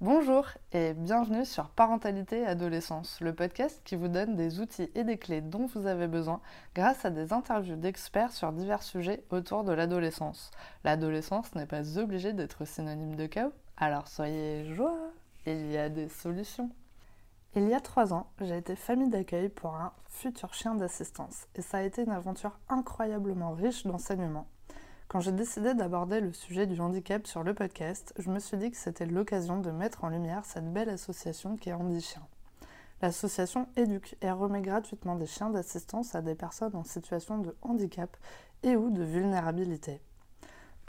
Bonjour et bienvenue sur Parentalité et Adolescence, le podcast qui vous donne des outils et des clés dont vous avez besoin grâce à des interviews d'experts sur divers sujets autour de l'adolescence. L'adolescence n'est pas obligée d'être synonyme de chaos, alors soyez joie, il y a des solutions. Il y a trois ans, j'ai été famille d'accueil pour un futur chien d'assistance et ça a été une aventure incroyablement riche d'enseignements. Quand j'ai décidé d'aborder le sujet du handicap sur le podcast, je me suis dit que c'était l'occasion de mettre en lumière cette belle association qui est Handichien. L'association éduque et remet gratuitement des chiens d'assistance à des personnes en situation de handicap et ou de vulnérabilité.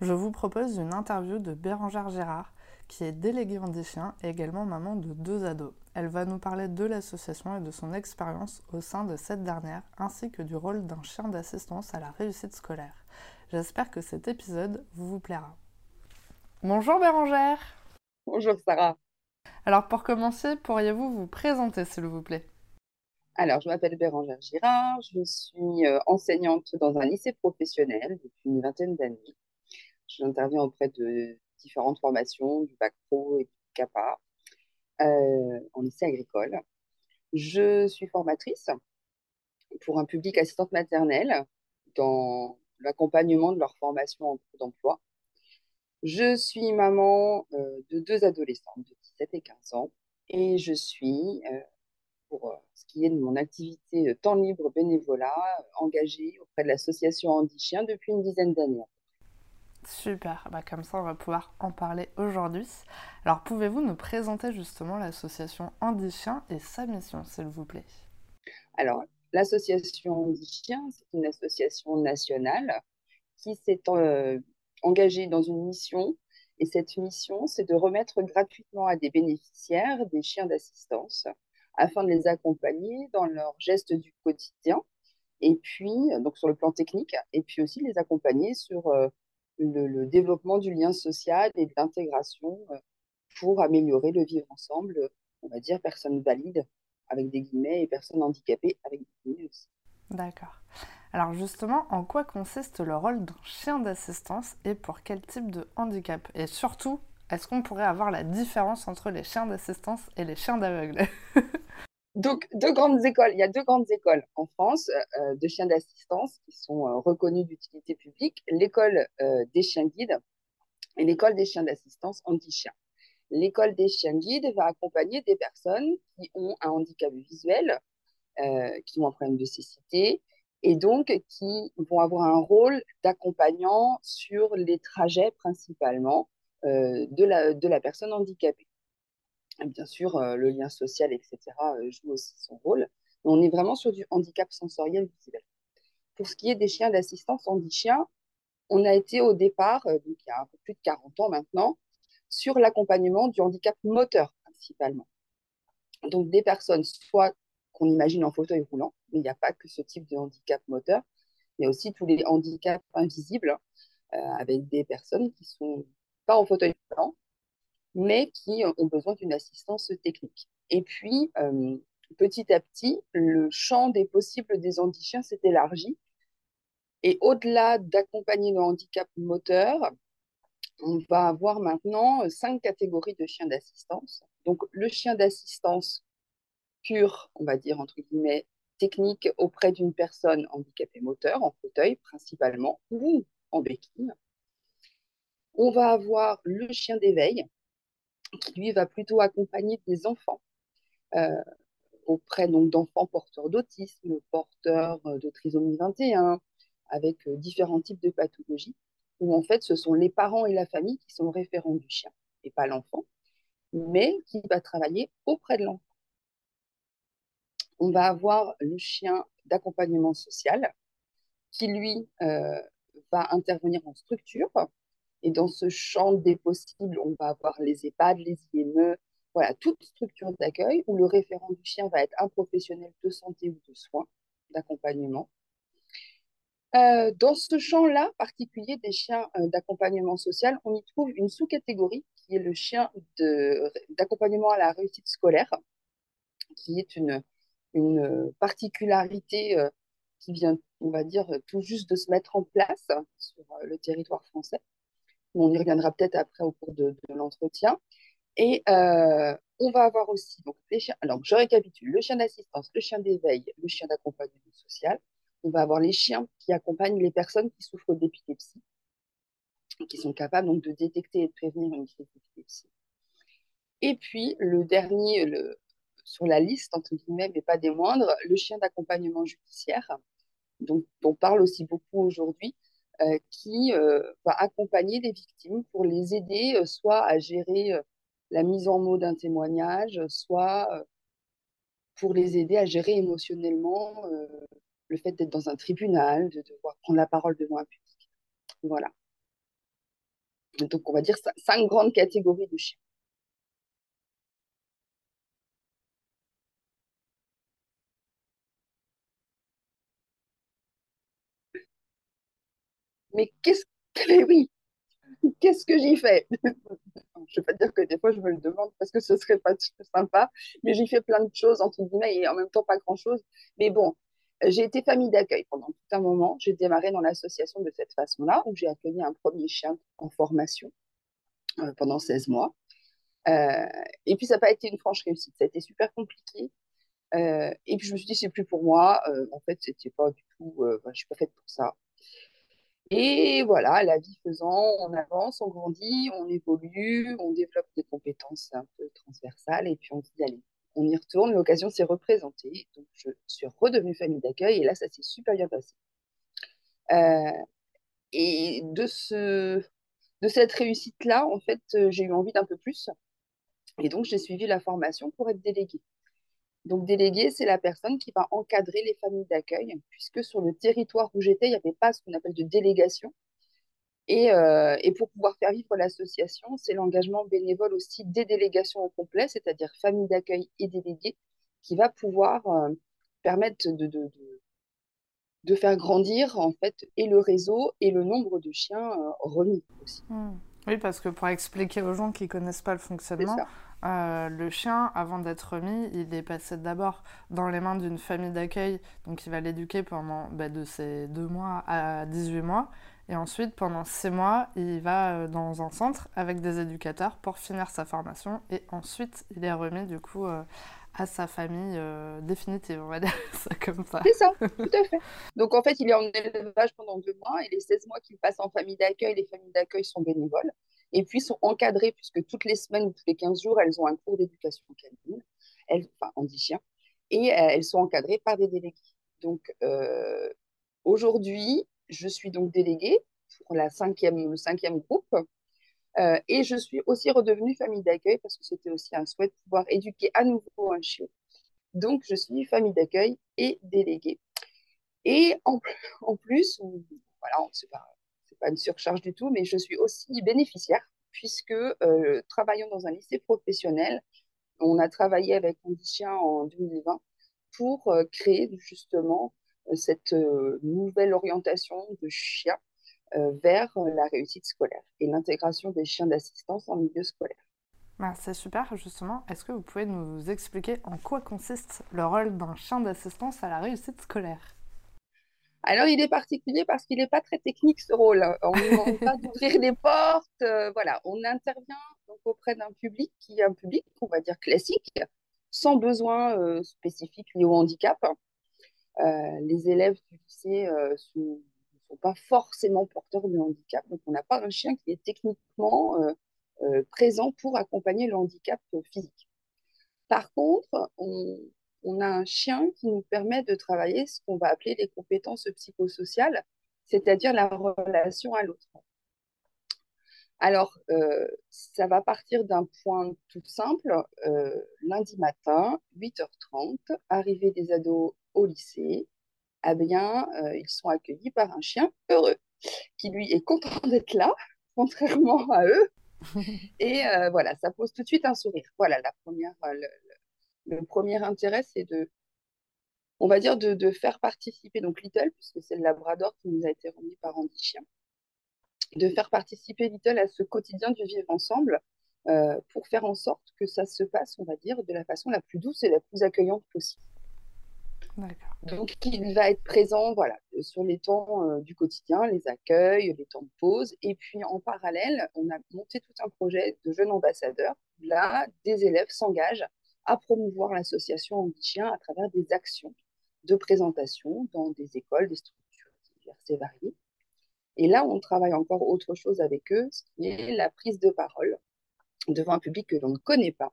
Je vous propose une interview de Bérangère Gérard, qui est déléguée Handichien et également maman de deux ados. Elle va nous parler de l'association et de son expérience au sein de cette dernière, ainsi que du rôle d'un chien d'assistance à la réussite scolaire. J'espère que cet épisode vous plaira. Bonjour Bérangère Bonjour Sarah Alors pour commencer, pourriez-vous vous présenter s'il vous plaît? Alors, je m'appelle Bérangère Girard, je suis euh, enseignante dans un lycée professionnel depuis une vingtaine d'années. J'interviens auprès de différentes formations, du bac pro et du CAPA, en lycée agricole. Je suis formatrice pour un public assistante maternelle dans l'accompagnement de leur formation en cours d'emploi. Je suis maman euh, de deux adolescentes de 17 et 15 ans et je suis, euh, pour ce qui est de mon activité temps libre bénévolat, engagée auprès de l'association Andy Chien depuis une dizaine d'années. Super, bah comme ça on va pouvoir en parler aujourd'hui. Alors pouvez-vous nous présenter justement l'association Andy Chien et sa mission s'il vous plaît? Alors l'association Andy Chien, c'est une association nationale qui s'est euh, engagée dans une mission. Et cette mission c'est de remettre gratuitement à des bénéficiaires des chiens d'assistance afin de les accompagner dans leurs gestes du quotidien. Et puis donc sur le plan technique et puis aussi les accompagner sur euh, le, développement du lien social et de l'intégration euh, pour améliorer le vivre ensemble, on va dire, personnes valides avec des guillemets et personnes handicapées avec des guillemets aussi. D'accord. Alors justement, en quoi consiste le rôle d'un chien d'assistance et pour quel type de handicap? Et surtout, est-ce qu'on pourrait avoir la différence entre les chiens d'assistance et les chiens d'aveugle Donc, deux grandes écoles. Il y a deux grandes écoles en France euh, de chiens d'assistance qui sont euh, reconnues d'utilité publique. L'école euh, des chiens guides et l'école des chiens d'assistance anti-chiens. L'école des chiens guides va accompagner des personnes qui ont un handicap visuel, qui ont un problème de cécité, et donc qui vont avoir un rôle d'accompagnant sur les trajets principalement de la personne handicapée bien sûr, euh, le lien social, etc., euh, joue aussi son rôle. Mais on est vraiment sur du handicap sensoriel visuel. Pour ce qui est des chiens d'assistance handi-chien, on a été au départ, euh, donc il y a un peu plus de 40 ans maintenant, sur l'accompagnement du handicap moteur principalement. Donc des personnes, soit qu'on imagine en fauteuil roulant, mais il n'y a pas que ce type de handicap moteur, il y a aussi tous les handicaps invisibles, avec des personnes qui sont pas en fauteuil roulant, mais qui ont besoin d'une assistance technique. Et puis, euh, petit à petit, le champ des possibles des handichiens s'est élargi. Et au-delà d'accompagner le handicap moteur, on va avoir maintenant cinq catégories de chiens d'assistance. Donc, le chien d'assistance pur, on va dire entre guillemets, technique auprès d'une personne handicapée moteur, en fauteuil principalement, ou en béquille. On va avoir le chien d'éveil, qui lui va plutôt accompagner des enfants euh, auprès d'enfants porteurs d'autisme, porteurs euh, de trisomie 21, avec euh, différents types de pathologies, où en fait ce sont les parents et la famille qui sont référents du chien et pas l'enfant, mais qui va travailler auprès de l'enfant. On va avoir le chien d'accompagnement social qui lui va intervenir en structure et dans ce champ des possibles, on va avoir les EHPAD, les IME, voilà, toute structure d'accueil où le référent du chien va être un professionnel de santé ou de soins, d'accompagnement. Euh, dans ce champ-là particulier des chiens euh, d'accompagnement social, on y trouve une sous-catégorie qui est le chien d'accompagnement à la réussite scolaire, qui est une, une particularité euh, qui vient on va dire, tout juste de se mettre en place sur le territoire français. On y reviendra peut-être après au cours de, l'entretien. Et on va avoir aussi donc, les chiens. Alors, je récapitule le chien d'assistance, le chien d'éveil, le chien d'accompagnement social. On va avoir les chiens qui accompagnent les personnes qui souffrent d'épilepsie, qui sont capables donc de détecter et de prévenir une crise d'épilepsie. Et puis, le dernier le, sur la liste, entre guillemets, mais pas des moindres, le chien d'accompagnement judiciaire, dont on parle aussi beaucoup aujourd'hui, euh, qui euh, va accompagner les victimes pour les aider euh, soit à gérer la mise en mots d'un témoignage, soit pour les aider à gérer émotionnellement le fait d'être dans un tribunal, de devoir prendre la parole devant un public. Voilà. Donc, on va dire cinq grandes catégories de chiens. Mais qu'est-ce que oui, qu'est-ce que j'y fais? Je ne vais pas dire que des fois je me le demande parce que ce serait pas sympa, mais j'y fais plein de choses entre guillemets et en même temps pas grand-chose. Mais bon, j'ai été famille d'accueil pendant tout un moment. J'ai démarré dans l'association de cette façon-là, où j'ai accueilli un premier chien en formation euh, pendant 16 mois. Euh, et puis ça n'a pas été une franche réussite, ça a été super compliqué. Euh, et puis je me suis dit, c'est plus pour moi. en fait, c'était pas du tout, je suis pas faite pour ça. Et voilà, la vie faisant, on avance, on grandit, on évolue, on développe des compétences un peu transversales et puis on dit, allez, on y retourne, l'occasion s'est représentée. Donc, je suis redevenue famille d'accueil et là, ça s'est super bien passé. Euh, et de, ce, de cette réussite-là, en fait, euh, j'ai eu envie d'un peu plus. Et donc, j'ai suivi la formation pour être déléguée. Donc, délégué, c'est la personne qui va encadrer les familles d'accueil, puisque sur le territoire où j'étais, il n'y avait pas ce qu'on appelle de délégation. Euh, et, pour pouvoir faire vivre l'association, c'est l'engagement bénévole aussi des délégations au complet, c'est-à-dire familles d'accueil et délégués, qui va pouvoir euh, permettre de, faire grandir en fait et le réseau et le nombre de chiens euh, remis aussi. Mmh. Oui, parce que pour expliquer aux gens qui ne connaissent pas le fonctionnement, euh, le chien, avant d'être remis, il est passé d'abord dans les mains d'une famille d'accueil, donc il va l'éduquer pendant bah, de ses 2 mois à 18 mois. Et ensuite, pendant 6 mois, il va euh, dans un centre avec des éducateurs pour finir sa formation. Et ensuite, il est remis du coup euh, à sa famille définitive, on va dire ça comme ça. C'est ça, tout à fait. Donc en fait, il est en élevage pendant 2 mois et les 16 mois qu'il passe en famille d'accueil, les familles d'accueil sont bénévoles et puis sont encadrées, puisque toutes les semaines ou tous les 15 jours, elles ont un cours d'éducation canine, elles, enfin en dit chien, et euh, elles sont encadrées par des délégués. Donc euh, aujourd'hui, je suis donc déléguée pour la cinquième, le cinquième groupe, euh, et je suis aussi redevenue famille d'accueil parce que c'était aussi un souhait de pouvoir éduquer à nouveau un chiot. Donc je suis famille d'accueil et déléguée. Et en, en plus, voilà, on ne sait pas pas une surcharge du tout, mais je suis aussi bénéficiaire puisque euh, travaillant dans un lycée professionnel, on a travaillé avec Chien en 2020 pour euh, créer justement euh, cette nouvelle orientation de chiens vers la réussite scolaire et l'intégration des chiens d'assistance en milieu scolaire. Bah, c'est super, justement. Est-ce que vous pouvez nous expliquer en quoi consiste le rôle d'un chien d'assistance à la réussite scolaire? Alors, il est particulier parce qu'il n'est pas très technique ce rôle. On ne demande pas d'ouvrir les portes. Euh, voilà, on intervient donc auprès d'un public qui est un public, on va dire classique, sans besoin euh, spécifique lié au handicap. Euh, les élèves du lycée ne pas forcément porteurs de handicap, donc on n'a pas un chien qui est techniquement présent pour accompagner le handicap physique. Par contre, on, a un chien qui nous permet de travailler ce qu'on va appeler les compétences psychosociales, c'est-à-dire la relation à l'autre. Alors, euh, ça va partir d'un point tout simple. Euh, lundi matin, 8h30, arrivée des ados au lycée, eh bien, euh, ils sont accueillis par un chien heureux, qui lui est content d'être là, contrairement à eux. Et voilà, ça pose tout de suite un sourire. Voilà la première, le premier intérêt, c'est de, on va dire, de, faire participer, donc Little, puisque c'est le Labrador qui nous a été remis par Andy Chien, de faire participer Little à ce quotidien du vivre ensemble euh, pour faire en sorte que ça se passe, on va dire, de la façon la plus douce et la plus accueillante possible. Donc, il va être présent sur les temps euh, du quotidien, les accueils, les temps de pause. Et puis, en parallèle, on a monté tout un projet de jeunes ambassadeurs. Là, des élèves s'engagent à promouvoir l'association Andy à travers des actions de présentation dans des écoles, des structures diverses et variées. Et là, on travaille encore autre chose avec eux, ce qui est la prise de parole devant un public que l'on ne connaît pas.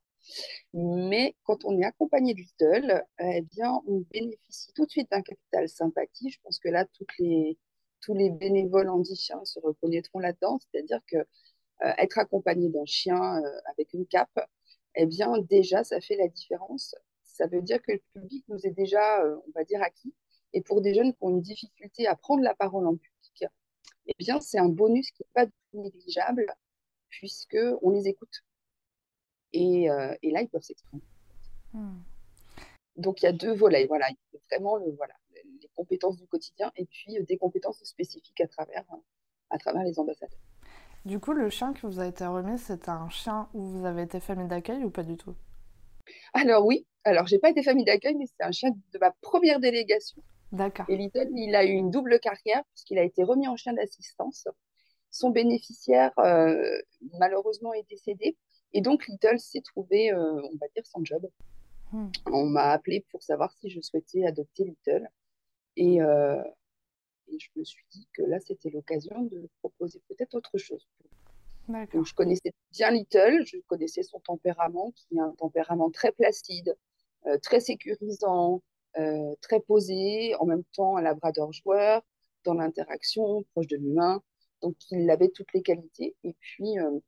Mais quand on est accompagné du Little, eh bien, on bénéficie tout de suite d'un capital sympathie. Je pense que là, les, tous les bénévoles en se reconnaîtront là-dedans. C'est-à-dire que euh, être accompagné d'un chien euh, avec une cape, eh bien, déjà, ça fait la différence. Ça veut dire que le public nous est déjà, euh, on va dire, acquis. Et pour des jeunes qui ont une difficulté à prendre la parole en public, eh bien, c'est un bonus qui n'est pas négligeable puisqu'on les écoute. Et, euh, et, là, ils peuvent s'exprimer. Hmm. Donc, il y a deux volets. Voilà, il y a vraiment le, voilà, les compétences du quotidien et puis euh, des compétences spécifiques à travers, à travers les ambassadeurs. Du coup, le chien que vous avez été remis, c'est un chien où vous avez été famille d'accueil ou pas du tout? Alors oui, alors j'ai pas été famille d'accueil, mais c'est un chien de ma première délégation. D'accord. Et Little, il a eu une double carrière puisqu'il a été remis en chien d'assistance. Son bénéficiaire, euh, malheureusement, est décédé. Et donc, Little s'est trouvé, euh, on va dire, sans job. Hmm. On m'a appelé pour savoir si je souhaitais adopter Little. Et, euh, et je me suis dit que là, c'était l'occasion de proposer peut-être autre chose. Donc, je connaissais bien Little, je connaissais son tempérament, qui est un tempérament très placide, très sécurisant, très posé, en même temps un labrador joueur, dans l'interaction, proche de l'humain. Donc, il avait toutes les qualités. Et puis, euh,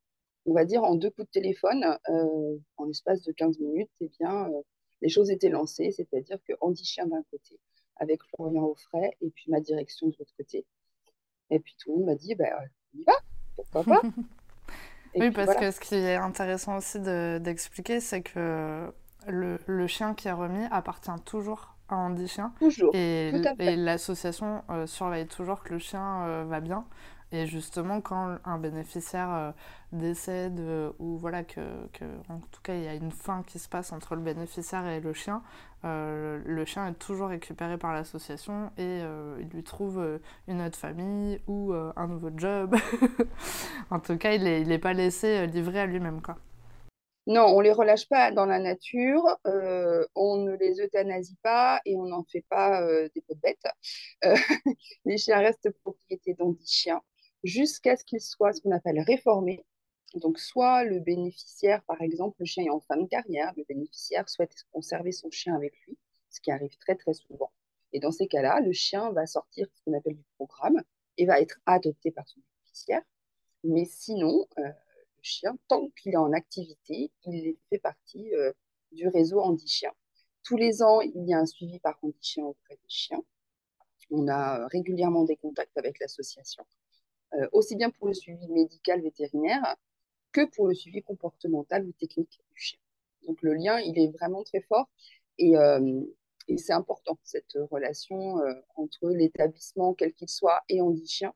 on va dire, en deux coups de téléphone, euh, en l'espace de 15 minutes, eh bien, euh, les choses étaient lancées, c'est-à-dire que Andy Chien d'un côté, avec Florian Offray, et puis ma direction de l'autre côté. Et puis tout le monde m'a dit, bah, on y va, pourquoi pas Oui, parce que ce qui est intéressant aussi d'expliquer, c'est que le, le, chien qui est remis appartient toujours à Andy Chien. Toujours. Et, l'association surveille toujours que le chien va bien. Et justement, quand un bénéficiaire euh, décède euh, ou voilà que, en tout cas il y a une fin qui se passe entre le bénéficiaire et le chien, euh, le chien est toujours récupéré par l'association et il lui trouve une autre famille ou un nouveau job. en tout cas, il n'est il est pas laissé livré à lui-même quoi. Non, on les relâche pas dans la nature, on ne les euthanasie pas et on n'en fait pas des pots de bêtes. les chiens restent propriété d'Andy Chien jusqu'à ce qu'il soit ce qu'on appelle réformé. Donc, soit le bénéficiaire, par exemple, le chien est en fin de carrière, le bénéficiaire souhaite conserver son chien avec lui, ce qui arrive très très souvent. Et dans ces cas-là, le chien va sortir ce qu'on appelle du programme et va être adopté par son bénéficiaire. Mais sinon, euh, le chien, tant qu'il est en activité, il fait partie euh, du réseau Andy Chien. Tous les ans, il y a un suivi par Andy Chien auprès des chiens. On a régulièrement des contacts avec l'association euh, aussi bien pour le suivi médical vétérinaire que pour le suivi comportemental ou technique du chien. Donc le lien, il est vraiment très fort et, euh, c'est important, cette relation euh, entre l'établissement, quel qu'il soit, et Andy Chien.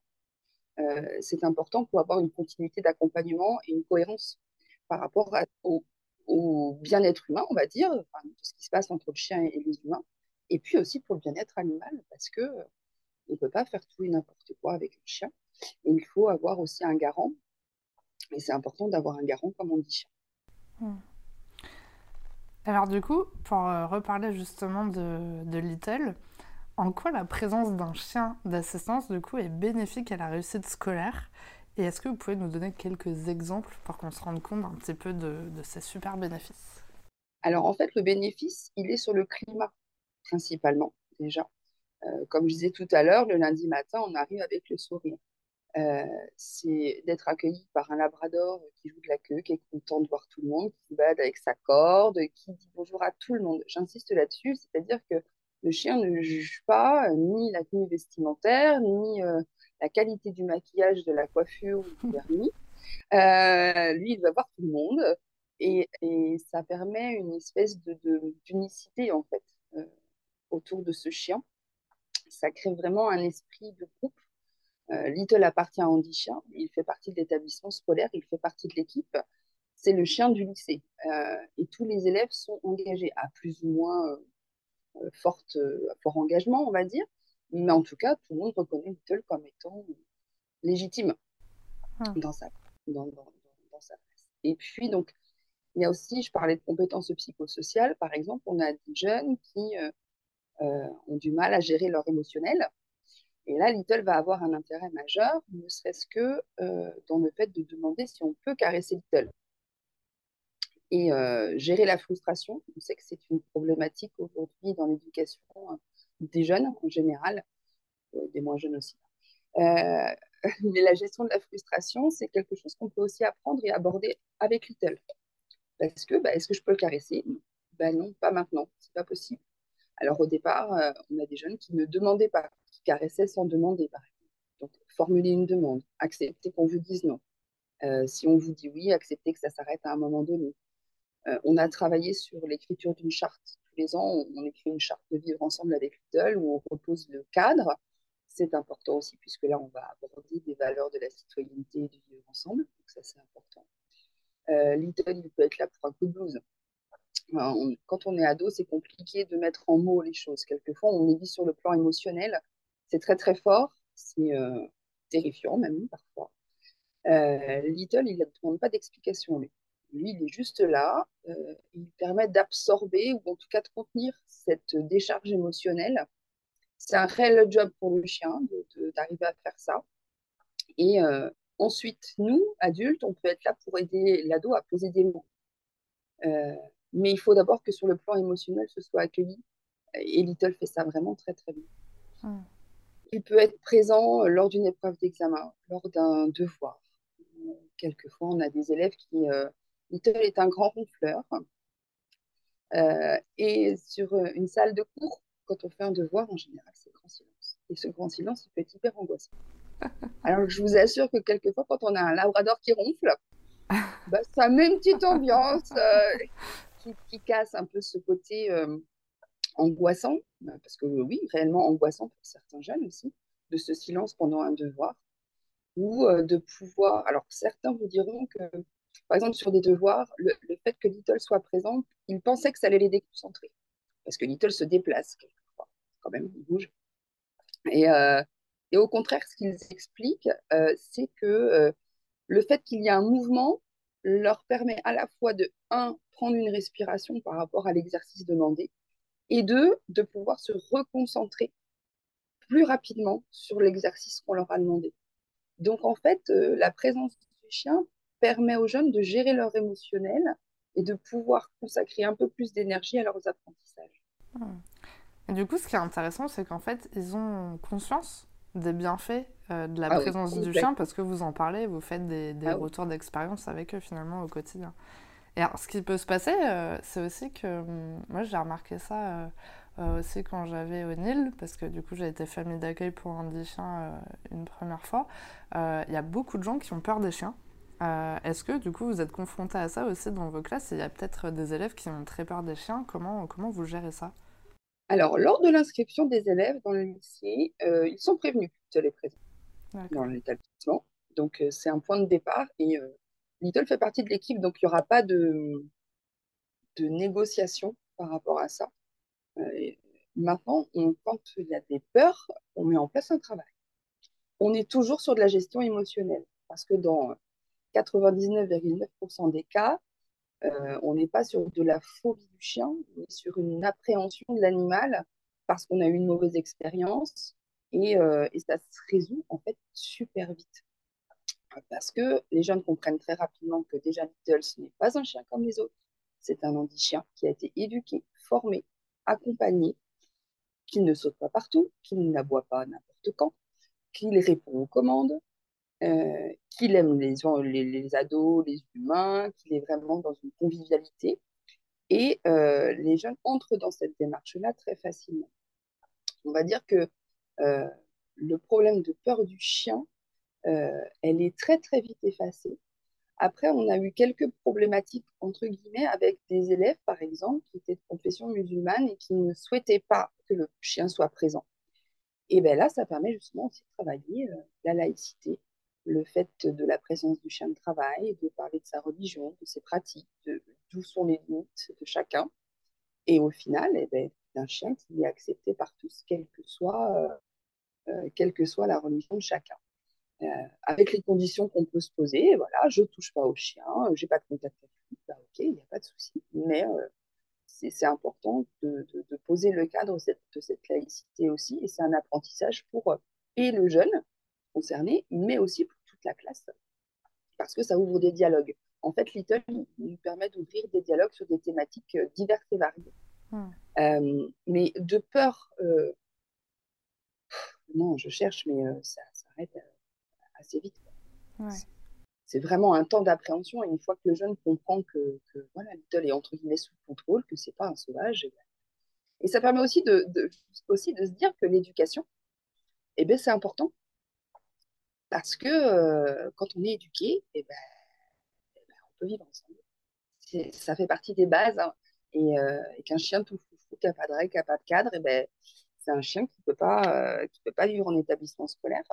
c'est important pour avoir une continuité d'accompagnement et une cohérence par rapport au, au bien-être humain, on va dire, enfin, tout ce qui se passe entre le chien et les humains, et puis aussi pour le bien-être animal, parce que on ne peut pas faire tout et n'importe quoi avec le chien. Et il faut avoir aussi un garant. Et c'est important d'avoir un garant, comme on dit. Hmm. Alors du coup, pour euh, reparler justement de, de, Little, en quoi la présence d'un chien d'assistance du coup est bénéfique à la réussite scolaire? Et est-ce que vous pouvez nous donner quelques exemples pour qu'on se rende compte un petit peu de, de ces super bénéfices? Alors en fait, le bénéfice, il est sur le climat principalement déjà. Euh, comme je disais tout à l'heure, le lundi matin, on arrive avec le sourire. Euh, c'est d'être accueilli par un labrador qui joue de la queue, qui est content de voir tout le monde, qui se balade avec sa corde, qui dit bonjour à tout le monde. J'insiste là-dessus, c'est-à-dire que le chien ne juge pas euh, ni la tenue vestimentaire, ni euh, la qualité du maquillage, de la coiffure ou du vernis. lui, il va voir tout le monde et, ça permet une espèce de, d'unicité en fait autour de ce chien. Ça crée vraiment un esprit de groupe Little appartient à Andy Chien, il fait partie de l'établissement scolaire, il fait partie de l'équipe. C'est le chien du lycée. Euh, et tous les élèves sont engagés à plus ou moins, euh, forte, fort engagement, on va dire. Mais en tout cas, tout le monde reconnaît Little comme étant légitime ah. dans, sa, dans, dans, dans, sa place. Et puis, donc, il y a aussi, je parlais de compétences psychosociales, par exemple, on a des jeunes qui euh, euh, ont du mal à gérer leur émotionnel. Et là, Little va avoir un intérêt majeur, ne serait-ce que euh, dans le fait de demander si on peut caresser Little. Et gérer la frustration, on sait que c'est une problématique aujourd'hui dans l'éducation des jeunes en général, des moins jeunes aussi. mais la gestion de la frustration, c'est quelque chose qu'on peut aussi apprendre et aborder avec Little. Parce que, bah, est-ce que je peux le caresser? Ben non, pas maintenant, c'est pas possible. Alors au départ, euh, on a des jeunes qui ne demandaient pas, qui caressaient sans demander, par exemple. Donc formuler une demande, accepter qu'on vous dise non. Euh, si on vous dit oui, accepter que ça s'arrête à un moment donné. Euh, on a travaillé sur l'écriture d'une charte. Tous les ans, on, écrit une charte de vivre ensemble avec Lidl où on repose le cadre. C'est important aussi, puisque là, on va aborder des valeurs de la citoyenneté et du vivre ensemble. Donc ça, c'est important. Euh, il peut être là pour un coup de blues. Quand on est ado, c'est compliqué de mettre en mots les choses. Quelquefois, on est dit sur le plan émotionnel. C'est très, très fort. C'est euh, terrifiant, même, parfois. Euh, Little, il ne demande pas d'explication, lui. Lui, il est juste là. Euh, il permet d'absorber ou en tout cas de contenir cette décharge émotionnelle. C'est un réel job pour le chien d'arriver à faire ça. Et euh, Ensuite, nous, adultes, on peut être là pour aider l'ado à poser des mots. Mais il faut d'abord que sur le plan émotionnel, ce soit accueilli. Et Little fait ça vraiment très, très bien. Hmm. Il peut être présent lors d'une épreuve d'examen, lors d'un devoir. Quelquefois, on a des élèves qui... Euh, Little est un grand ronfleur. Euh, et sur une salle de cours, quand on fait un devoir, en général, c'est grand silence. Et ce grand silence, il peut être hyper angoissant. Alors, je vous assure que quelquefois, quand on a un labrador qui ronfle, bah, ça met une petite ambiance euh, qui, casse un peu ce côté euh, angoissant, bah, parce que oui, réellement angoissant pour certains jeunes aussi, de ce silence pendant un devoir, ou euh, de pouvoir. Alors, certains vous diront que, par exemple, sur des devoirs, le, fait que Little soit présent, ils pensaient que ça allait les déconcentrer, parce que Little se déplace quelquefois, quand même, il bouge. Et et au contraire, ce qu'ils expliquent, euh, c'est que euh, le fait qu'il y ait un mouvement leur permet à la fois de, un, prendre une respiration par rapport à l'exercice demandé, et deux, de pouvoir se reconcentrer plus rapidement sur l'exercice qu'on leur a demandé. Donc en fait, euh, la présence du chien permet aux jeunes de gérer leur émotionnel et de pouvoir consacrer un peu plus d'énergie à leurs apprentissages. Hmm. Et du coup, ce qui est intéressant, c'est qu'en fait, ils ont conscience des bienfaits euh, de la ah présence du chien parce que vous en parlez, vous faites des, des ah retours d'expérience avec eux finalement au quotidien. Et alors, ce qui peut se passer, euh, c'est aussi que hum, moi j'ai remarqué ça euh, aussi quand j'avais au Nil, parce que du coup j'ai été famille d'accueil pour un des chiens une première fois. Il y a beaucoup de gens qui ont peur des chiens. Est-ce que du coup vous êtes confronté à ça aussi dans vos classes? Il y a peut-être des élèves qui ont très peur des chiens. Comment, comment vous gérez ça? Alors, lors de l'inscription des élèves dans le lycée, euh, ils sont prévenus de les présents dans l'établissement. Donc, euh, c'est un point de départ. Et euh, Little fait partie de l'équipe, donc il n'y aura pas de, de négociation par rapport à ça. maintenant, quand il y a des peurs, on met en place un travail. On est toujours sur de la gestion émotionnelle, parce que dans 99,9% des cas, euh, on n'est pas sur de la phobie du chien, mais sur une appréhension de l'animal parce qu'on a eu une mauvaise expérience et, euh, et, ça se résout en fait super vite. Parce que les jeunes comprennent très rapidement que déjà Little, ce n'est pas un chien comme les autres. C'est un handi-chien qui a été éduqué, formé, accompagné, qu'il ne saute pas partout, qu'il n'aboie pas n'importe quand, qu'il répond aux commandes, euh, qu'il aime les, les, ados, les humains, qu'il est vraiment dans une convivialité. Et euh, les jeunes entrent dans cette démarche-là très facilement. On va dire que euh, le problème de peur du chien, elle est très très vite effacée. Après, on a eu quelques problématiques, entre guillemets, avec des élèves, par exemple, qui étaient de confession musulmane et qui ne souhaitaient pas que le chien soit présent. Et bien là, ça permet justement aussi de travailler la laïcité, le fait de la présence du chien de travail, de parler de sa religion, de ses pratiques, d'où sont les limites de chacun. Et au final, eh ben, d'un chien qui est accepté par tous, quelle que soit, quelle que soit la religion de chacun. Avec les conditions qu'on peut se poser, voilà, je touche pas au chien, j'ai pas de contact avec lui, bah, ok, il n'y a pas de souci. Mais c'est important de, poser le cadre de cette laïcité aussi, et c'est un apprentissage pour et le jeune concerné, mais aussi pour toute la classe, parce que ça ouvre des dialogues. En fait, Little nous permet d'ouvrir des dialogues sur des thématiques euh, diverses et variées. Euh, mais de peur, euh, non, je cherche, mais ça s'arrête assez vite. C'est vraiment un temps d'appréhension. Et une fois que le jeune comprend que, voilà, Little est entre guillemets sous contrôle, que c'est pas un sauvage, et, ça permet aussi de, aussi de se dire que l'éducation, eh ben, c'est important. Parce que euh, quand on est éduqué, eh ben, eh ben, on peut vivre ensemble. Ça fait partie des bases. Hein. Euh, et, qu'un chien tout foufou, qui n'a pas de règle, qui n'a pas de cadre, eh ben, c'est un chien qui ne peut, pas, euh, peut pas vivre en établissement scolaire.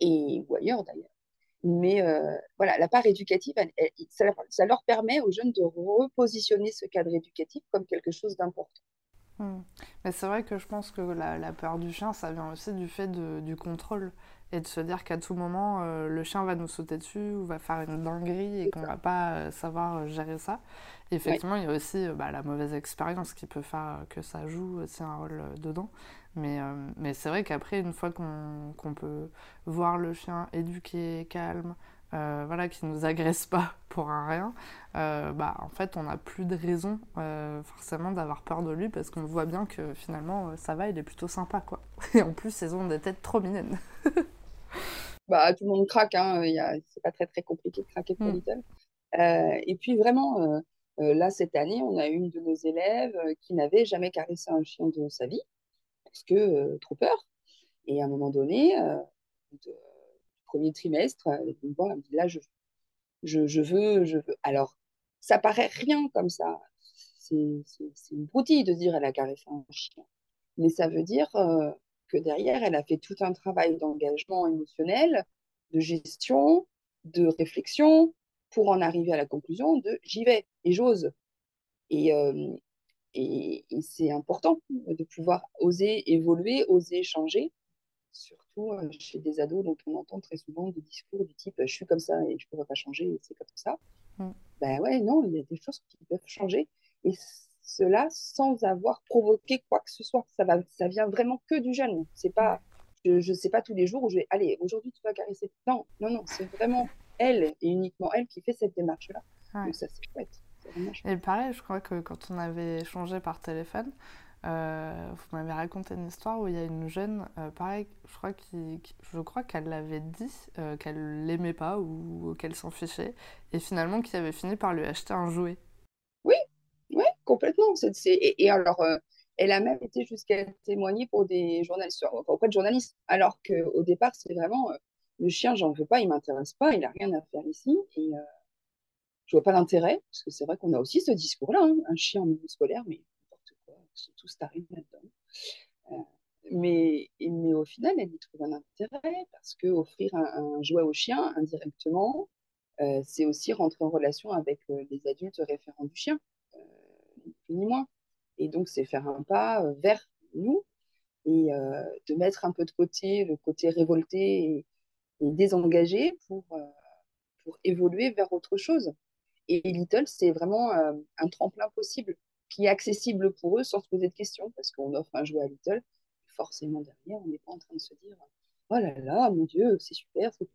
Et, ou ailleurs d'ailleurs. Mais voilà, la part éducative, ça, leur permet aux jeunes de repositionner ce cadre éducatif comme quelque chose d'important. Hmm. Mais c'est vrai que je pense que la, peur du chien, ça vient aussi du fait du contrôle et de se dire qu'à tout moment, euh, le chien va nous sauter dessus ou va faire une dinguerie et qu'on va pas euh, savoir euh, gérer ça. effectivement, il y a aussi bah, la mauvaise expérience qui peut faire que ça joue aussi un rôle dedans. Mais, mais c'est vrai qu'après, une fois qu'on peut voir le chien éduqué, calme, euh, voilà, qui nous agresse pas pour un rien, euh, bah, en fait, on n'a plus de raison euh, forcément d'avoir peur de lui parce qu'on voit bien que finalement, ça va, il est plutôt sympa, quoi. Et en plus, ils ont des têtes trop mignonnes. bah, tout le monde craque, hein. c'est pas très très compliqué de craquer pour mm. Little. et puis vraiment, là, cette année, on a une de nos élèves qui n'avait jamais caressé un chien de sa vie parce que trop peur. Et à un moment donné, premier trimestre, elle me voir, elle me dit là, je, veux, je veux. Alors, ça paraît rien comme ça. C'est une broutille de dire elle a caressé un chien. Mais ça veut dire euh, que derrière, elle a fait tout un travail d'engagement émotionnel, de gestion, de réflexion, pour en arriver à la conclusion de j'y vais et j'ose. Et, euh, et, et c'est important de pouvoir oser évoluer, oser changer surtout euh, chez des ados dont on entend très souvent des discours du type je suis comme ça et je ne pourrais pas changer, c'est comme ça. Mm. Ben ouais, non, il y a des choses qui peuvent changer et cela sans avoir provoqué quoi que ce soit. Ça, va, ça vient vraiment que du jeune. C'est pas, je ne sais pas tous les jours où je vais, allez, aujourd'hui tu vas caresser. Non, non, non, c'est vraiment elle et uniquement elle qui fait cette démarche-là. Donc ça, c'est chouette. Et pareil, je crois que quand on avait échangé par téléphone, euh, vous m'avez raconté une histoire où il y a une jeune, euh, pareil, je crois, qu'elle l'avait dit euh, qu'elle l'aimait pas ou, qu'elle s'en fichait, et finalement qui avait fini par lui acheter un jouet. Oui, oui, complètement. et, et, alors, elle a même été jusqu'à témoigner pour des journalistes, auprès de journalistes, alors qu'au départ, c'est vraiment le chien, j'en veux pas, il m'intéresse pas, il a rien à faire ici, et je vois pas l'intérêt, parce que c'est vrai qu'on a aussi ce discours-là, hein, un chien en milieu scolaire, mais sont tous là-dedans. Euh, mais, mais au final, elle y trouve un intérêt parce que offrir un, jouet au chien indirectement, euh, c'est aussi rentrer en relation avec euh, les adultes référents du chien, plus ni moins. Et donc, c'est faire un pas vers nous et de mettre un peu de côté le côté révolté et, désengagé pour, pour évoluer vers autre chose. Et Little, c'est vraiment un tremplin possible qui est accessible pour eux sans se poser de questions, parce qu'on offre un jouet à Little. Forcément, derrière, on n'est pas en train de se dire Oh là là, mon Dieu, c'est super, c'est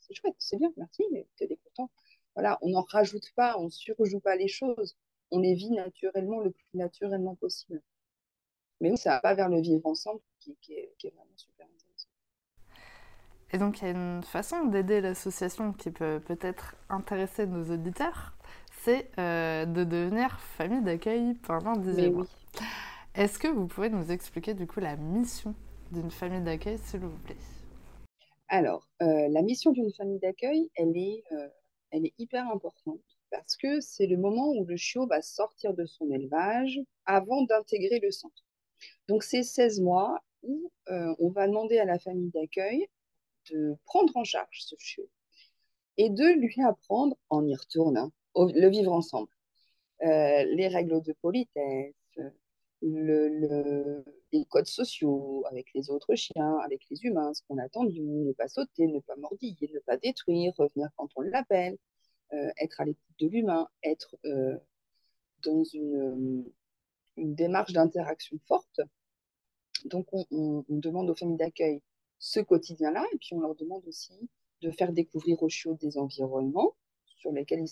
c'est chouette, c'est bien, merci, tu es content. Voilà, on n'en rajoute pas, on ne surjoue pas les choses, on les vit naturellement, le plus naturellement possible. Mais oui, ça va vers le vivre ensemble qui, est, vraiment super intéressant. Et donc, il y a une façon d'aider l'association qui peut peut-être intéresser nos auditeurs c'est euh, de devenir famille d'accueil pendant 18 mois. Est-ce que vous pouvez nous expliquer du coup la mission d'une famille d'accueil, s'il vous plaît? Alors, euh, la mission d'une famille d'accueil, elle, est, euh, elle est hyper importante parce que c'est le moment où le chiot va sortir de son élevage avant d'intégrer le centre. Donc, c'est 16 mois où on va demander à la famille d'accueil de prendre en charge ce chiot et de lui apprendre, en y retournant, le vivre ensemble. Euh, les règles de politesse, le, les codes sociaux avec les autres chiens, avec les humains, ce qu'on attend de lui, ne pas sauter, ne pas mordiller, ne pas détruire, revenir quand on l'appelle, euh, être à l'écoute de l'humain, être euh, dans une, une démarche d'interaction forte. Donc, on, on, demande aux familles d'accueil ce quotidien-là, et puis on leur demande aussi de faire découvrir aux chiots des environnements sur lesquels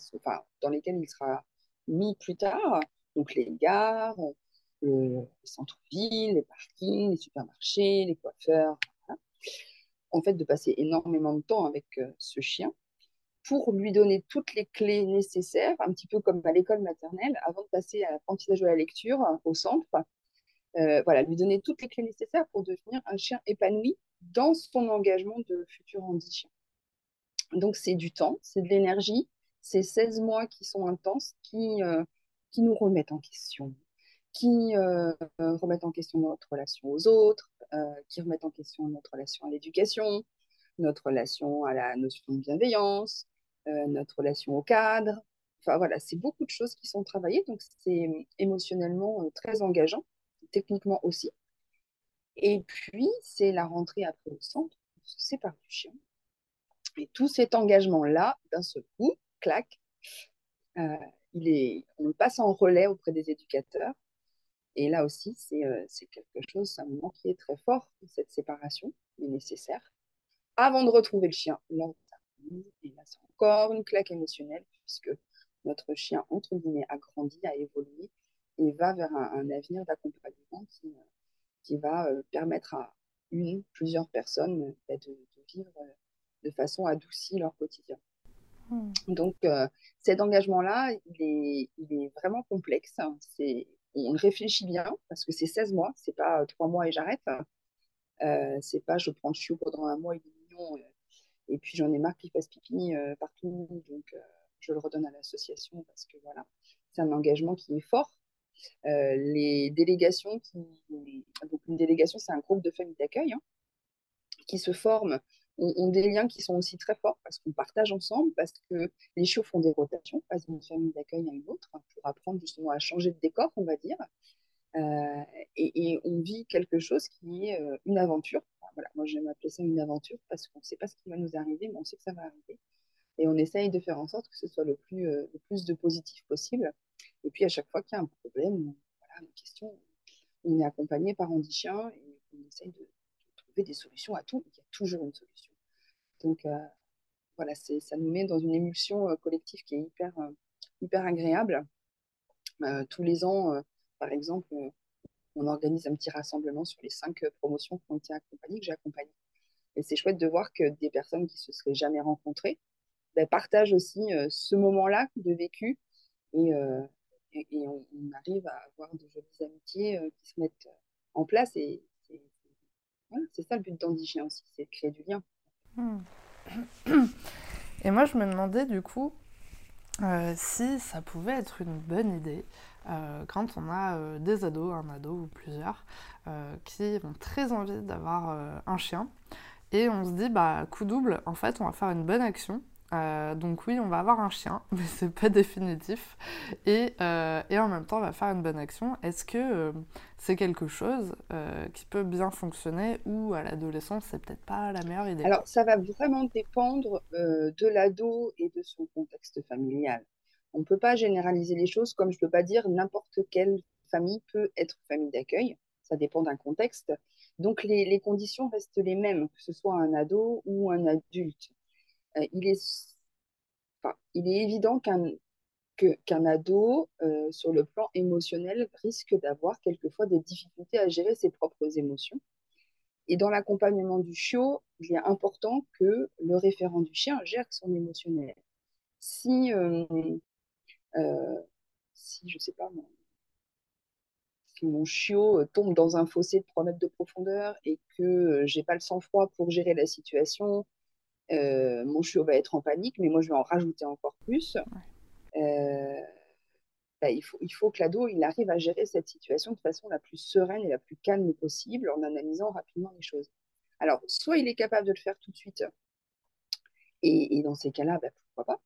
dans lesquels il sera mis plus tard, donc les gares, le, les centres-villes, les parkings, les supermarchés, les coiffeurs. En fait, de passer énormément de temps avec euh, ce chien pour lui donner toutes les clés nécessaires, un petit peu comme à l'école maternelle, avant de passer à l'apprentissage de la lecture au centre. Euh, voilà, lui donner toutes les clés nécessaires pour devenir un chien épanoui dans son engagement de futur handi-chien. Donc, c'est du temps, c'est de l'énergie, c'est 16 mois qui sont intenses, qui, qui nous remettent en question, qui euh, remettent en question notre relation aux autres, euh, qui remettent en question notre relation à l'éducation, notre relation à la notion de bienveillance, euh, notre relation au cadre. Enfin voilà, c'est beaucoup de choses qui sont travaillées, donc c'est émotionnellement très engageant, techniquement aussi. Et puis, c'est la rentrée après au centre, on se sépare du chien. Et tout cet engagement-là, d'un seul coup, clac, il est, on le passe en relais auprès des éducateurs. Et là aussi, euh, c'est quelque chose, un moment qui est très fort, cette séparation, mais nécessaire, avant de retrouver le chien lors Et là, c'est encore une claque émotionnelle, puisque notre chien, entre guillemets, a grandi, a évolué, et va vers un, avenir d'accompagnement qui, euh, qui va euh, permettre à une, plusieurs personnes bah, de, vivre de façon adoucie leur quotidien. Hmm. Donc, cet engagement-là, il est, il est vraiment complexe. C'est on réfléchit bien parce que c'est 16 mois, c'est pas 3 mois et j'arrête. Euh, c'est pas je prends le chiot pendant un mois, et demi euh, et puis j'en ai marre qu'il fasse pipi euh, partout, donc euh, je le redonne à l'association parce que voilà, c'est un engagement qui est fort. Les délégations, qui... une délégation, c'est un groupe de familles d'accueil hein, qui se forment ont, des liens qui sont aussi très forts parce qu'on partage ensemble, parce que les chiots font des rotations, passent d'une famille d'accueil à une autre, pour apprendre justement à changer de décor, on va dire. Euh, et, on vit quelque chose qui est euh, une aventure. voilà, moi, j'aime appeler ça une aventure parce qu'on ne sait pas ce qui va nous arriver, mais on sait que ça va arriver. Et on essaye de faire en sorte que ce soit le plus, euh, le plus de positif possible. Et puis, à chaque fois qu'il y a un problème, voilà, une question, on est accompagné par Andy Chien et on essaye de, des solutions à tout. Il y a toujours une solution. Donc, euh, voilà, ça nous met dans une émulsion euh, collective qui est hyper, euh, hyper agréable. tous les ans, par exemple, on organise un petit rassemblement sur les cinq promotions qui ont été accompagnées, que j'ai accompagnées. Et c'est chouette de voir que des personnes qui se seraient jamais rencontrées ben, partagent aussi ce moment-là de vécu et, et, on, arrive à avoir de jolies amitiés qui se mettent en place et, c'est ça le but d'Andy aussi, c'est de créer du lien. Hmm. Et moi, je me demandais du coup euh, si ça pouvait être une bonne idée euh, quand on a euh, des ados, un ado ou plusieurs, qui ont très envie d'avoir un chien. Et on se dit, bah, coup double, en fait, on va faire une bonne action euh, donc oui, on va avoir un chien, mais c'est pas définitif. Et, euh, et, en même temps, on va faire une bonne action. Est-ce que euh, c'est quelque chose qui peut bien fonctionner ou à l'adolescence, c'est peut-être pas la meilleure idée? Alors, ça va vraiment dépendre de l'ado et de son contexte familial. On ne peut pas généraliser les choses comme je ne peux pas dire n'importe quelle famille peut être famille d'accueil. Ça dépend d'un contexte. Donc les, les conditions restent les mêmes, que ce soit un ado ou un adulte. Euh, il, est, il est évident qu'un qu'un ado, euh, sur le plan émotionnel, risque d'avoir quelquefois des difficultés à gérer ses propres émotions. Et dans l'accompagnement du chiot, il est important que le référent du chien gère son émotionnel. Si, euh, si je sais pas, mon, si mon chiot tombe dans un fossé de 3 mètres de profondeur et que j'ai pas le sang-froid pour gérer la situation, euh, mon chiot va être en panique, mais moi je vais en rajouter encore plus. Euh, bah, il, faut, il faut que l'ado il arrive à gérer cette situation de façon la plus sereine et la plus calme possible en analysant rapidement les choses. Alors, soit il est capable de le faire tout de suite, et, dans ces cas-là, bah, pourquoi pas.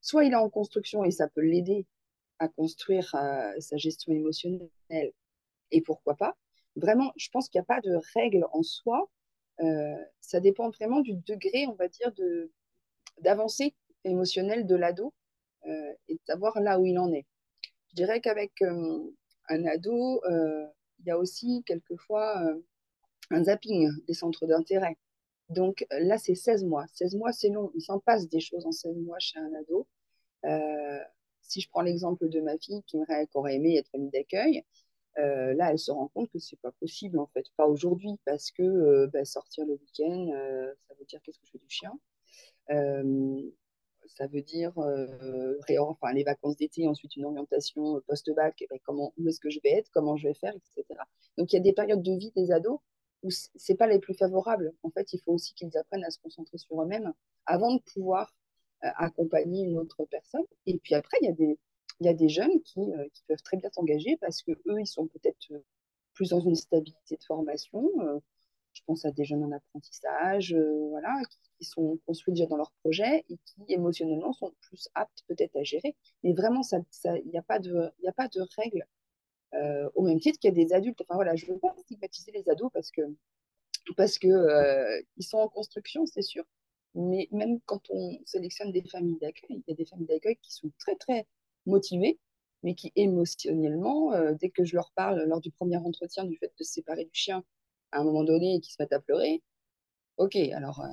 Soit il est en construction et ça peut l'aider à construire euh, sa gestion émotionnelle et pourquoi pas. Vraiment, je pense qu'il n'y a pas de règle en soi. Ça dépend vraiment du degré, on va dire, de, d'avancée émotionnelle de l'ado et de savoir là où il en est. Je dirais qu'avec un ado, il y a aussi quelquefois un zapping des centres d'intérêt. Donc là, c'est 16 mois. 16 mois, c'est long. Il s'en passe des choses en 16 mois chez un ado. Euh, si je prends l'exemple de ma fille qui aurait, aimé être famille d'accueil, euh, là, elle se rend compte que c'est pas possible, en fait. Pas aujourd'hui, parce que euh, bah, sortir le week-end, ça veut dire qu'est-ce que je fais du chien? Ça veut dire enfin, les vacances d'été, ensuite une orientation post-bac, ben, comment, où est-ce que je vais être, comment je vais faire, etc. Donc il y a des périodes de vie des ados où ce n'est pas les plus favorables. En fait, il faut aussi qu'ils apprennent à se concentrer sur eux-mêmes avant de pouvoir euh, accompagner une autre personne. Et puis après, il y a des, il y a des jeunes qui, euh, qui peuvent très bien s'engager parce que eux, ils sont peut-être euh, plus dans une stabilité de formation. je pense à des jeunes en apprentissage, voilà, qui, sont construits déjà dans leur projet et qui émotionnellement sont plus aptes peut-être à gérer. Mais vraiment, il ça, n'y a, pas de, a pas de règle euh, au même titre qu'il y a des adultes. Enfin voilà, je ne veux pas stigmatiser les ados parce que parce que euh, ils sont en construction, c'est sûr. Mais même quand on sélectionne des familles d'accueil, il y a des familles d'accueil qui sont très très motivées, mais qui émotionnellement, euh, dès que je leur parle lors du premier entretien du fait de se séparer du chien à un moment donné et qu'ils se mettent à pleurer, ok, alors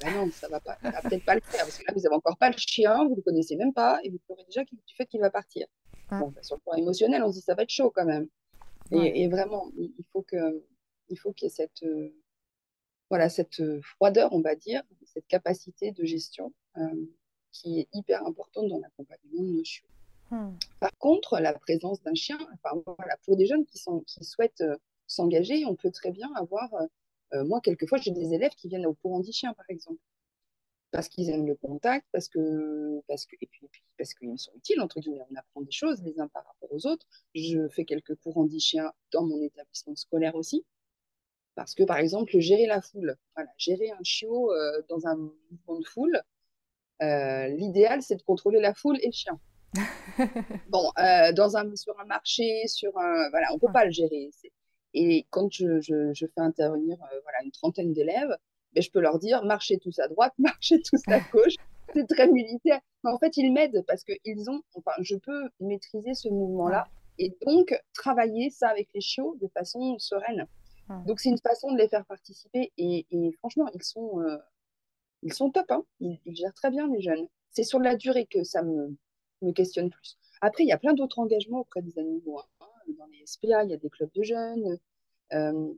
bah non, ça va pas, va peut-être pas le faire parce que là vous n'avez encore pas le chien, vous le connaissez même pas et vous pleurez déjà du fait qu'il va partir. Bon, bah, sur le plan émotionnel, on se dit ça va être chaud quand même. Et, vraiment, il faut que, il faut qu'il y ait cette, euh, voilà, cette euh, froideur, on va dire, cette capacité de gestion euh, qui est hyper importante dans l'accompagnement de nos chiots. Hmm. Par contre, la présence d'un chien, pour des jeunes qui, souhaitent s'engager, on peut très bien avoir, moi, quelquefois, j'ai des élèves qui viennent au courant du chien, par exemple parce qu'ils aiment le contact, parce que, parce que, et puis, qu'ils me sont utiles, entre guillemets. On apprend des choses les uns par rapport aux autres. Je fais quelques cours en chien dans mon établissement scolaire aussi. Parce que, par exemple, gérer la foule, gérer un chiot euh, dans un mouvement de foule, euh, l'idéal, c'est de contrôler la foule et le chien. Bon, euh, dans un, sur un marché, sur un, voilà, on peut pas le gérer. Et quand je, je, je fais intervenir voilà, une trentaine d'élèves, mais je peux leur dire marchez tous à droite, marchez tous à gauche. C'est très militaire. Mais en fait, ils m'aident parce que ils ont, enfin, je peux maîtriser ce mouvement-là et donc travailler ça avec les chiots de façon sereine. Donc c'est une façon de les faire participer et, franchement, ils sont, euh, ils sont top. Hein. Ils, gèrent très bien les jeunes. C'est sur la durée que ça me, me questionne plus. Après, il y a plein d'autres engagements auprès des animaux. Hein. Dans les SPA, il y a des clubs de jeunes. Euh,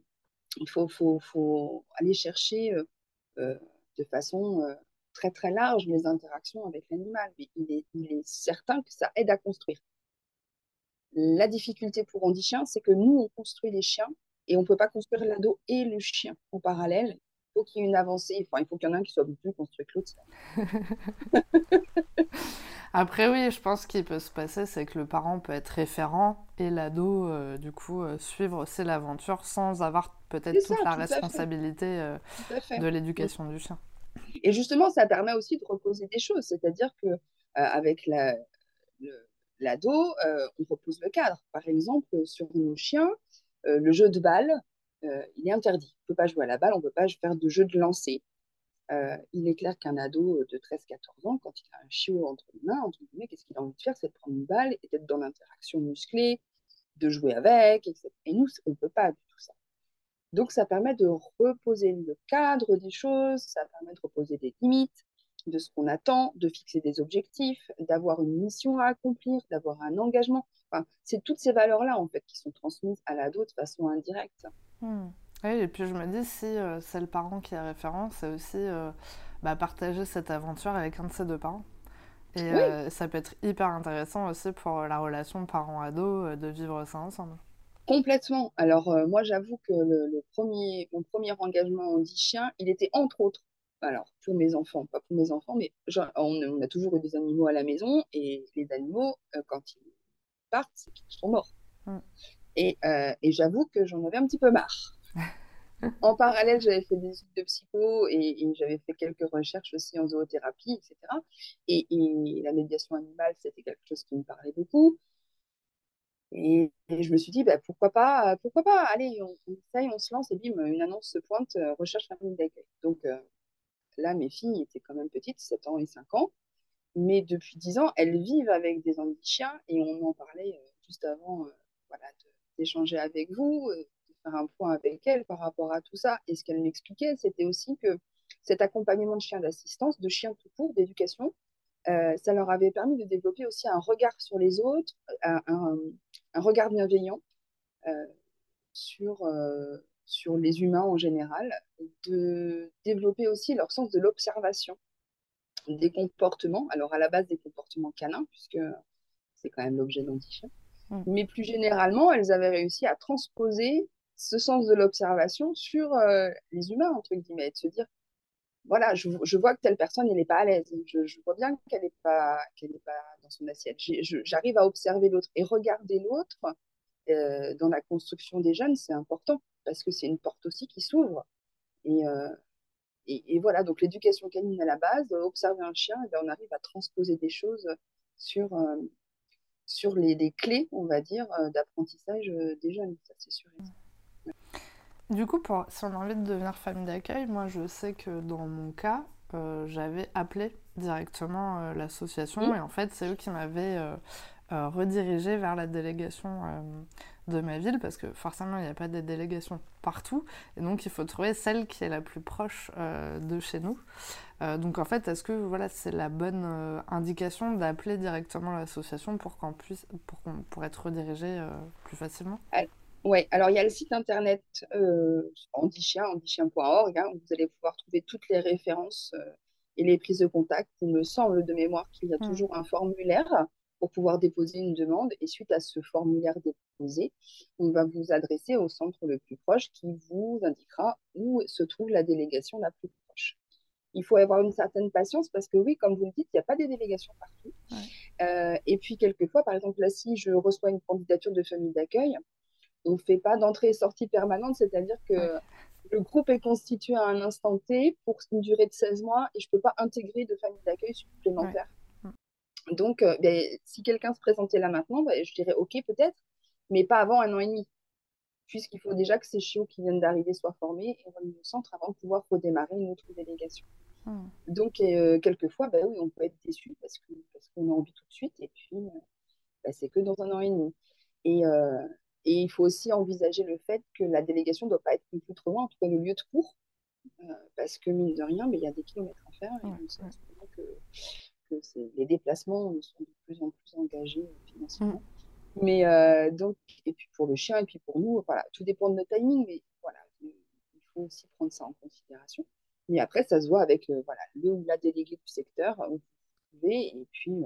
il faut, faut, faut, aller chercher euh, euh, de façon très très large les interactions avec l'animal. Il est, il est, certain que ça aide à construire. La difficulté pour Andy Chien, c'est que nous, on construit les chiens et on ne peut pas construire l'ado et le chien en parallèle. Il faut qu'il y ait une avancée. Enfin, il faut qu'il y en ait un qui soit plus construit que l'autre. Après, oui, je pense qu'il peut se passer, c'est que le parent peut être référent et l'ado, euh, du coup, euh, suivre aussi l'aventure sans avoir peut-être toute la responsabilité euh, de l'éducation du chien. Et justement, ça permet aussi de reposer des choses, c'est-à-dire que avec l'ado, on repose le cadre. Par exemple, sur nos chiens, le jeu de balle, il est interdit. On ne peut pas jouer à la balle, on ne peut pas faire de jeu de lancer. Euh, il est clair qu'un ado de 13-14 ans, quand il a un chiot entre les mains, qu'est-ce qu'il a envie de faire C'est de prendre une balle et d'être dans l'interaction musclée, de jouer avec, etc. Et nous, on ne peut pas du tout ça. Donc, ça permet de reposer le cadre des choses, ça permet de reposer des limites de ce qu'on attend, de fixer des objectifs, d'avoir une mission à accomplir, d'avoir un engagement. Enfin, c'est toutes ces valeurs-là, en fait, qui sont transmises à l'ado de façon indirecte. Hmm. Oui, et puis je me dis, si euh, c'est le parent qui est référent, c'est aussi euh, bah, partager cette aventure avec un de ses deux parents. Et euh, ça peut être hyper intéressant aussi pour la relation parent-ado de vivre ça ensemble. Complètement. Alors moi, j'avoue que le, premier, mon premier engagement en dit chien, il était entre autres, alors pour mes enfants, pas pour mes enfants, mais on, a toujours eu des animaux à la maison et les animaux, quand ils partent, ils sont morts. Mm. Et, et j'avoue que j'en avais un petit peu marre en parallèle, j'avais fait des études de psycho et, j'avais fait quelques recherches aussi en zoothérapie, etc. Et, la médiation animale, c'était quelque chose qui me parlait beaucoup. Et, je me suis dit, bah, pourquoi pas, pourquoi pas, allez, on, on essaye, on se lance, et bim, une annonce se pointe, recherche famille d'accueil. Donc là, mes filles étaient quand même petites, 7 ans et 5 ans, mais depuis 10 ans, elles vivent avec des handichiens, et on en parlait juste avant voilà, d'échanger avec vous, de faire un point avec elles par rapport à tout ça. Et ce qu'elle m'expliquait, c'était aussi que cet accompagnement de chiens d'assistance, de chiens tout court, d'éducation, euh, ça leur avait permis de développer aussi un regard sur les autres, un, un, regard bienveillant euh, sur, euh, sur les humains en général, de développer aussi leur sens de l'observation des comportements, alors à la base des comportements canins, puisque c'est quand même l'objet d'antichien, mm. mais plus généralement, elles avaient réussi à transposer ce sens de l'observation sur les humains, entre guillemets, de se dire voilà, je, je, vois que telle personne, elle n'est pas à l'aise. Je, je, vois bien qu'elle n'est pas, qu'elle pas dans son assiette. J'arrive à observer l'autre et regarder l'autre euh, dans la construction des jeunes, c'est important parce que c'est une porte aussi qui s'ouvre. Et, euh, et, et, voilà, donc l'éducation canine à la base, observer un chien, et eh bien on arrive à transposer des choses sur, euh, sur les, les, clés, on va dire, euh, d'apprentissage euh, des jeunes. Ça, c'est sûr. Du coup, pour, si on a envie de devenir famille d'accueil, moi je sais que dans mon cas, euh, j'avais appelé directement euh, l'association et en fait c'est eux qui m'avaient euh, euh redirigé vers la délégation de ma ville parce que forcément il n'y a pas de délégation partout et donc il faut trouver celle qui est la plus proche de chez nous. donc en fait, est-ce que voilà, c'est la bonne indication d'appeler directement l'association pour qu'on puisse pour, qu'on, pour être redirigé plus facilement? Oui, alors il y a le site internet euh, Andichien, andichien.org, hein, où vous allez pouvoir trouver toutes les références euh, et les prises de contact. Il me semble de mémoire qu'il y a mmh. toujours un formulaire pour pouvoir déposer une demande. Et suite à ce formulaire déposé, on va vous adresser au centre le plus proche qui vous indiquera où se trouve la délégation la plus proche. Il faut avoir une certaine patience parce que oui, comme vous le dites, il n'y a pas des délégations partout. Euh, et puis quelquefois, par exemple, là, si je reçois une candidature de famille d'accueil, on ne fait pas d'entrée et sortie permanente, c'est-à-dire que le groupe est constitué à un instant T pour une durée de 16 mois et je ne peux pas intégrer de famille d'accueil supplémentaire. Donc, euh, ben, si quelqu'un se présentait là maintenant, ben, je dirais OK peut-être, mais pas avant un an et demi, puisqu'il faut déjà que ces chiots qui viennent d'arriver soient formés et remis au centre avant de pouvoir redémarrer une autre délégation. Donc, euh, quelquefois, ben, oui, on peut être déçu parce qu'on parce qu'on a envie tout de suite et puis euh, c'est que dans un an et demi. Et, et il faut aussi envisager le fait que la délégation ne doit pas être plus trop loin, en tout cas le lieu de cours, euh, parce que mine de rien, mais il y a des kilomètres à faire. Et on sait que, que les déplacements sont de plus en plus engagés financièrement. Mm. Mais euh, donc, et puis pour le chien, et puis pour nous, voilà, tout dépend de notre timing, mais voilà, il faut aussi prendre ça en considération. Mais après, ça se voit avec euh, voilà, le ou la déléguée du secteur, où vous pouvez, et puis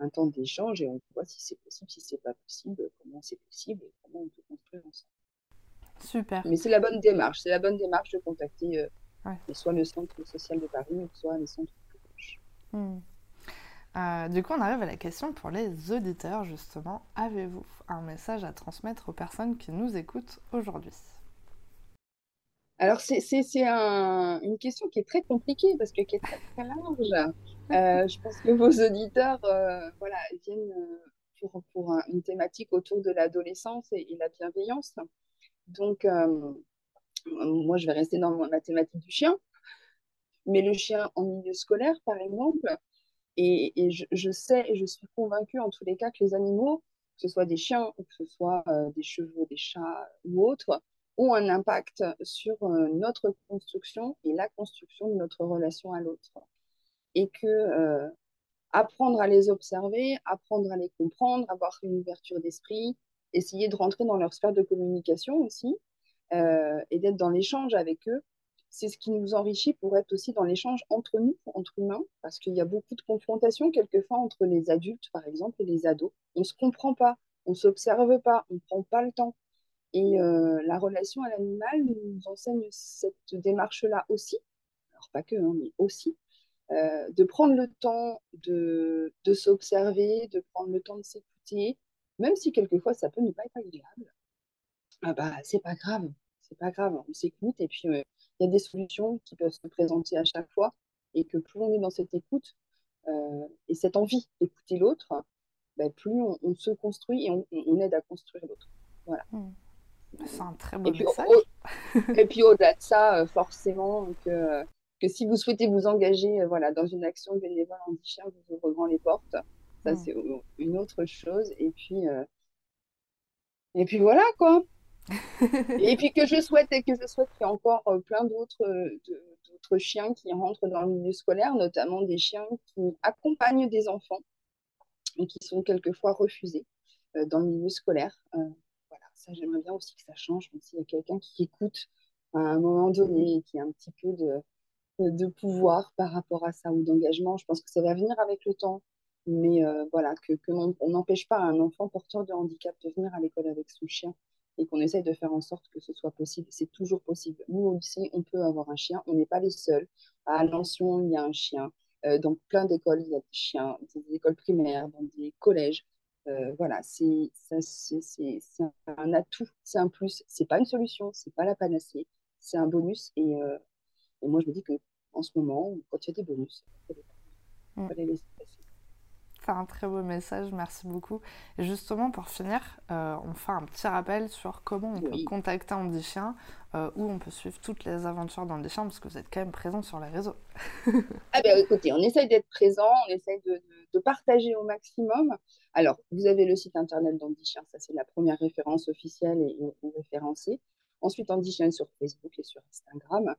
un temps d'échange et on voit si c'est possible, si c'est pas possible, comment c'est possible et comment on peut construire ensemble. Super. Mais c'est la bonne démarche, c'est la bonne démarche de contacter euh, soit le centre social de Paris, soit les centres plus proches. Euh, du coup, on arrive à la question pour les auditeurs, justement. Avez-vous un message à transmettre aux personnes qui nous écoutent aujourd'hui? Alors, c'est un, une question qui est très compliquée parce que qui est très, très large. Euh, je pense que vos auditeurs euh, voilà, viennent pour, pour une thématique autour de l'adolescence et, la bienveillance. Donc, moi, je vais rester dans ma thématique du chien, mais le chien en milieu scolaire, par exemple, et, je, sais et je suis convaincue en tous les cas que les animaux, que ce soit des chiens ou que ce soit des chevaux, des chats ou autres, ont un impact sur notre construction et la construction de notre relation à l'autre et que euh, apprendre à les observer, apprendre à les comprendre, avoir une ouverture d'esprit, essayer de rentrer dans leur sphère de communication aussi euh, et d'être dans l'échange avec eux. C'est ce qui nous enrichit pour être aussi dans l'échange entre nous, entre humains, parce qu'il y a beaucoup de confrontations quelquefois entre les adultes, par exemple, et les ados. On ne se comprend pas, on ne s'observe pas, on ne prend pas le temps. Et euh, la relation à l'animal nous enseigne cette démarche-là aussi. Alors pas que, hein, mais aussi. Euh, de prendre le temps de, de s'observer, de prendre le temps de s'écouter, même si quelquefois ça peut ne pas être agréable, ah bah, c'est pas grave, c'est pas grave, on s'écoute et puis euh, il y a des solutions qui peuvent se présenter à chaque fois et que plus on est dans cette écoute euh, et cette envie d'écouter l'autre, bah, plus on, se construit et on, aide à construire l'autre. Voilà. Hmm. C'est un très beau message. et puis au-delà de ça, forcément, que, que si vous souhaitez vous engager voilà, dans une action bénévole en chien, vous ouvrez grand les portes. Ça, hmm. c'est une autre chose. Et puis, et puis voilà, quoi. Et puis que je souhaite et que je souhaite qu'il y ait encore euh, plein d'autres d'autres chiens qui rentrent dans le milieu scolaire, notamment des chiens qui accompagnent des enfants et qui sont quelquefois refusés euh, dans le milieu scolaire. Euh, voilà, ça j'aimerais bien aussi que ça change, même s'il y a quelqu'un qui écoute à un moment donné et qui a un petit peu de, de pouvoir par rapport à ça ou d'engagement. Je pense que ça va venir avec le temps. Mais voilà, que, que on n'empêche pas un enfant porteur de handicap de venir à l'école avec son chien et qu'on essaye de faire en sorte que ce soit possible. C'est toujours possible. Nous, au lycée, on peut avoir un chien. On n'est pas les seuls. À Lancion, il y a un chien. Euh, dans plein d'écoles, il y a des chiens, des écoles primaires, dans des collèges. Euh, voilà, c'est un atout, c'est un plus. C'est pas une solution, c'est pas la panacée, c'est un bonus. Et, euh, et, moi, je me dis que en ce moment, quand il y a des bonus, il faut les laisser passer. C'est un très beau message, merci beaucoup. Et justement, pour finir, euh, on fait un petit rappel sur comment on peut contacter Andy Chien, euh, où on peut suivre toutes les aventures d'Andy Chien, parce que vous êtes quand même présent sur les réseaux. ah ben écoutez, on essaye d'être présent, on essaye de, de, partager au maximum. Alors, vous avez le site internet d'Andy Chien, ça c'est la première référence officielle et, et référencée. Ensuite, Andy Chien sur Facebook et sur Instagram.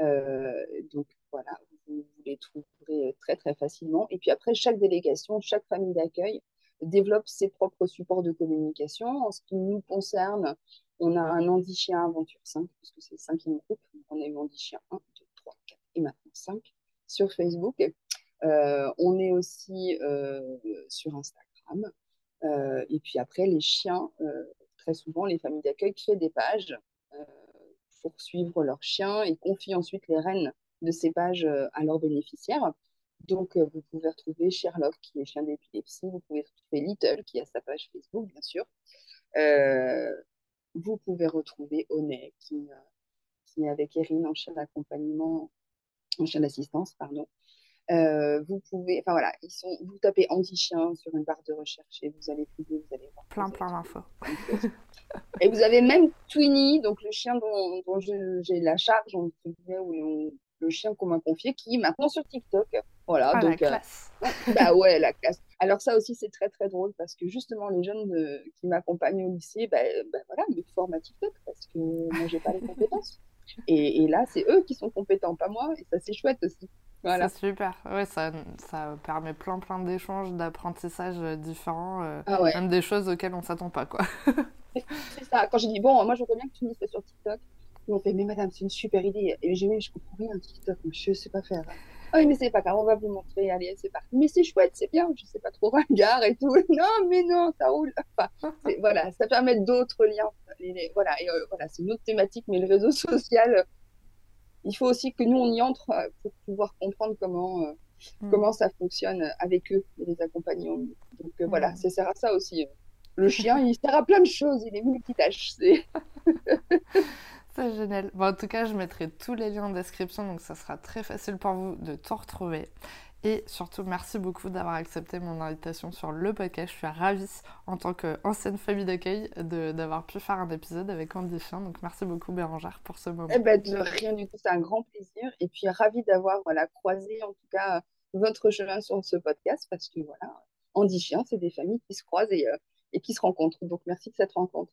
Euh, donc voilà, vous, les trouverez très très facilement. Et puis après, chaque délégation, chaque famille d'accueil développe ses propres supports de communication. En ce qui nous concerne, on a un Andichien Aventure 5, puisque c'est le cinquième groupe. on a eu Andichien 1, 2, 3, 4 et maintenant 5 sur Facebook. Euh, on est aussi euh, sur Instagram. Euh, et puis après, les chiens, très souvent, les familles d'accueil créent des pages pour suivre leurs chiens et confient ensuite les rênes de ces pages euh, à leurs bénéficiaires. Donc, euh, vous pouvez retrouver Sherlock, qui est chien d'épilepsie. Vous pouvez retrouver Little, qui a sa page Facebook, bien sûr. Euh, vous pouvez retrouver Onet, qui, qui est avec Erin en chien d'accompagnement, en chien d'assistance, pardon. Vous pouvez, enfin voilà, ils sont, vous tapez anti-chien sur une barre de recherche et vous allez trouver, vous allez voir. Plein, plein d'infos. et vous avez même Twinny, donc le chien dont, dont j'ai la charge, on, le chien qu'on m'a confié, qui est maintenant sur TikTok. Voilà, ah, donc. La euh, classe. bah ouais, la classe. Alors ça aussi, c'est très très drôle parce que justement, les jeunes qui m'accompagnent au lycée, bah, bah, voilà, me forment à TikTok parce que moi, j'ai pas les compétences. Et, et là, c'est eux qui sont compétents, pas moi, et ça, c'est chouette aussi. Voilà. C'est super. Ouais, ça, ça permet plein plein d'échanges, d'apprentissages différents, euh, ah même des choses auxquelles on s'attend pas, quoi. c'est ça. Quand j'ai dit, bon, moi, je voudrais bien que tu me sur TikTok, ils m'ont fait, mais madame, c'est une super idée. Et j'ai dit, je comprends rien TikTok, je sais pas faire. Ah oui, mais c'est pas grave, on va vous montrer. Allez, c'est parti. Mais c'est chouette, c'est bien. Je sais pas trop, regard et tout. Non, mais non, ça roule. Enfin, voilà, ça permet d'autres liens. voilà, et euh, voilà, c'est une autre thématique, mais le réseau social, il faut aussi que nous on y entre euh, pour pouvoir comprendre comment euh, mm. comment ça fonctionne avec eux et les accompagner. Donc voilà, mm. ça sert à ça aussi. Le chien, il sert à plein de choses. Il est multitâche. C'est C'est génial. Bon, en tout cas, je mettrai tous les liens en description, donc ça sera très facile pour vous de tout retrouver. Et surtout, merci beaucoup d'avoir accepté mon invitation sur le podcast. Je suis ravie, en tant qu'ancienne famille d'accueil, d'avoir pu faire un épisode avec Andy Chien. Donc, merci beaucoup, Bérangère, pour ce moment. Eh ben, de rien du tout, c'est un grand plaisir. Et puis, ravie d'avoir voilà, croisé, en tout cas, votre chemin sur ce podcast, parce que voilà, Andy Chien, c'est des familles qui se croisent euh, et qui se rencontrent. Donc, merci de cette rencontre.